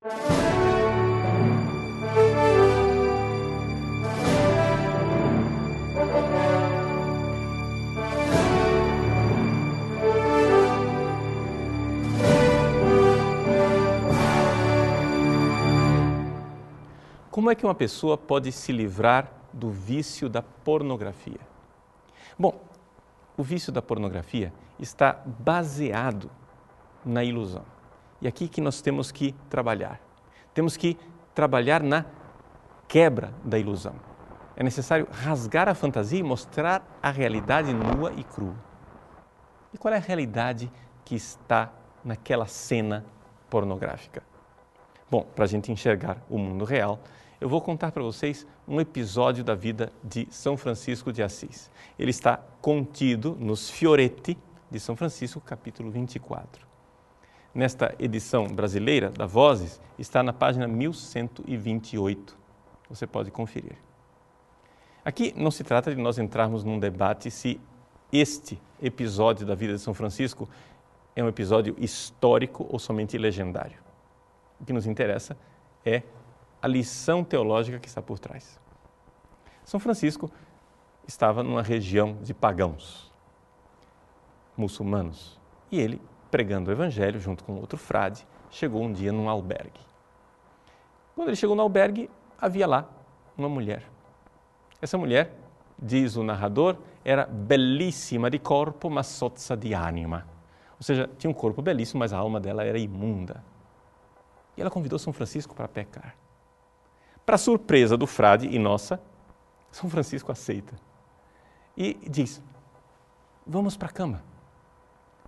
Como é que uma pessoa pode se livrar do vício da pornografia? Bom, o vício da pornografia está baseado na ilusão. E aqui que nós temos que trabalhar. Temos que trabalhar na quebra da ilusão. É necessário rasgar a fantasia e mostrar a realidade nua e crua. E qual é a realidade que está naquela cena pornográfica? Bom, para a gente enxergar o mundo real, eu vou contar para vocês um episódio da vida de São Francisco de Assis. Ele está contido nos Fioretti de São Francisco, capítulo 24. Nesta edição brasileira da Vozes, está na página 1128. Você pode conferir. Aqui não se trata de nós entrarmos num debate se este episódio da vida de São Francisco é um episódio histórico ou somente legendário. O que nos interessa é a lição teológica que está por trás. São Francisco estava numa região de pagãos, muçulmanos, e ele, pregando o evangelho junto com outro frade, chegou um dia num albergue. Quando ele chegou no albergue, havia lá uma mulher. Essa mulher, diz o narrador, era belíssima de corpo, mas sozza de anima. Ou seja, tinha um corpo belíssimo, mas a alma dela era imunda. E ela convidou São Francisco para pecar. Para surpresa do frade e nossa, São Francisco aceita e diz: Vamos para a cama.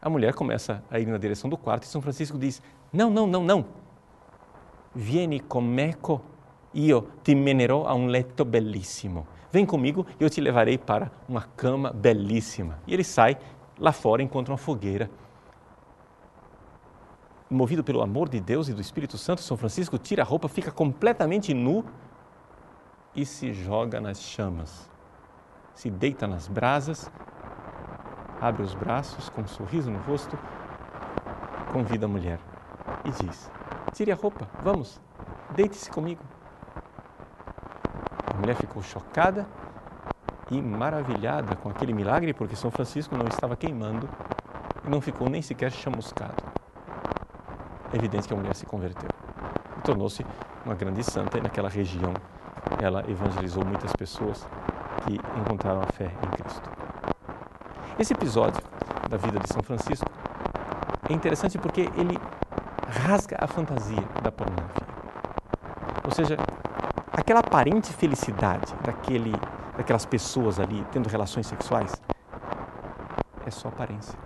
A mulher começa a ir na direção do quarto e São Francisco diz: Não, não, não, não. Vieni comeco, io ti menerò a um letto bellissimo. Vem comigo eu te levarei para uma cama belíssima. E ele sai lá fora, encontra uma fogueira movido pelo amor de Deus e do Espírito Santo, São Francisco tira a roupa, fica completamente nu e se joga nas chamas. Se deita nas brasas, abre os braços com um sorriso no rosto, convida a mulher e diz: Tire a roupa, vamos, deite-se comigo. A mulher ficou chocada e maravilhada com aquele milagre, porque São Francisco não estava queimando e não ficou nem sequer chamuscado é evidente que a mulher se converteu e tornou-se uma grande santa e naquela região ela evangelizou muitas pessoas que encontraram a fé em Cristo. Esse episódio da vida de São Francisco é interessante porque ele rasga a fantasia da pornografia. Ou seja, aquela aparente felicidade daquele, daquelas pessoas ali tendo relações sexuais é só aparência.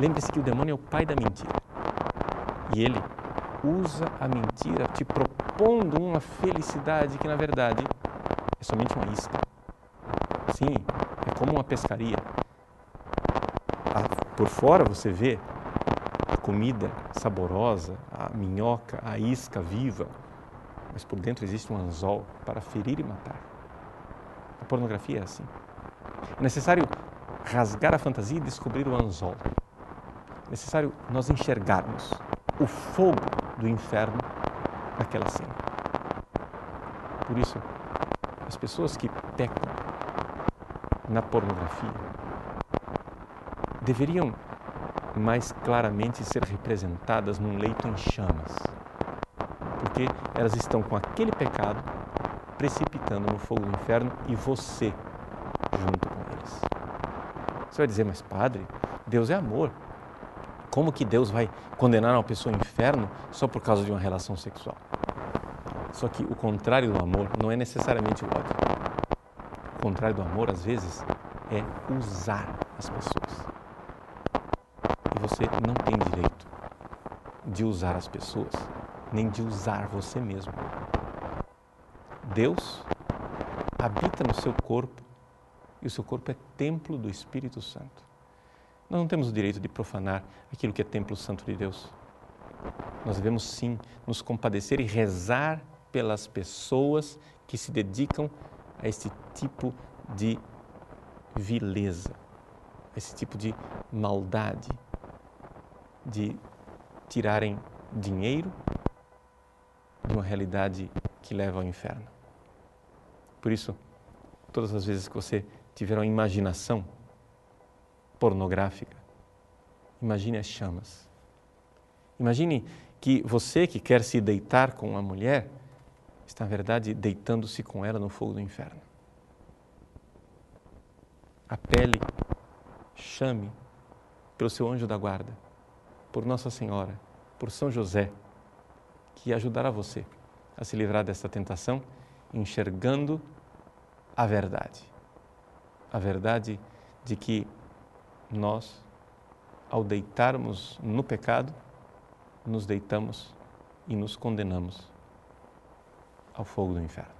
Lembre-se que o demônio é o pai da mentira. E ele usa a mentira te propondo uma felicidade que, na verdade, é somente uma isca. Sim, é como uma pescaria. Por fora você vê a comida saborosa, a minhoca, a isca viva, mas por dentro existe um anzol para ferir e matar. A pornografia é assim. É necessário rasgar a fantasia e descobrir o anzol. É necessário nós enxergarmos o fogo do inferno naquela cena. Por isso, as pessoas que pecam na pornografia deveriam mais claramente ser representadas num leito em chamas, porque elas estão com aquele pecado precipitando no fogo do inferno e você junto com eles. Você vai dizer, mas padre, Deus é amor. Como que Deus vai condenar uma pessoa ao inferno só por causa de uma relação sexual? Só que o contrário do amor não é necessariamente o ódio. O contrário do amor, às vezes, é usar as pessoas. Você não tem direito de usar as pessoas, nem de usar você mesmo. Deus habita no seu corpo e o seu corpo é templo do Espírito Santo. Nós não temos o direito de profanar aquilo que é templo santo de Deus. Nós devemos sim nos compadecer e rezar pelas pessoas que se dedicam a esse tipo de vileza, a esse tipo de maldade, de tirarem dinheiro de uma realidade que leva ao inferno. Por isso, todas as vezes que você tiver uma imaginação pornográfica, imagine as chamas. Imagine que você que quer se deitar com uma mulher está, na verdade, deitando-se com ela no fogo do inferno. Apele, chame pelo seu anjo da guarda, por Nossa Senhora, por São José, que ajudará você a se livrar dessa tentação, enxergando a verdade. A verdade de que nós, ao deitarmos no pecado, nos deitamos e nos condenamos ao fogo do inferno.